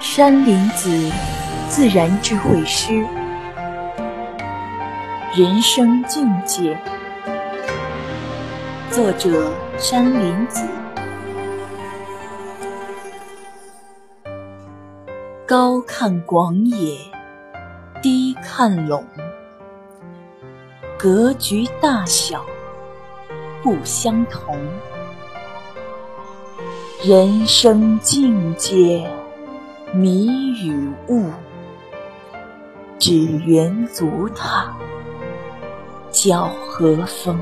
山林子，自然智慧诗，人生境界。作者：山林子。高看广野，低看陇，格局大小不相同。人生境界。迷与悟，只缘足踏，脚和风。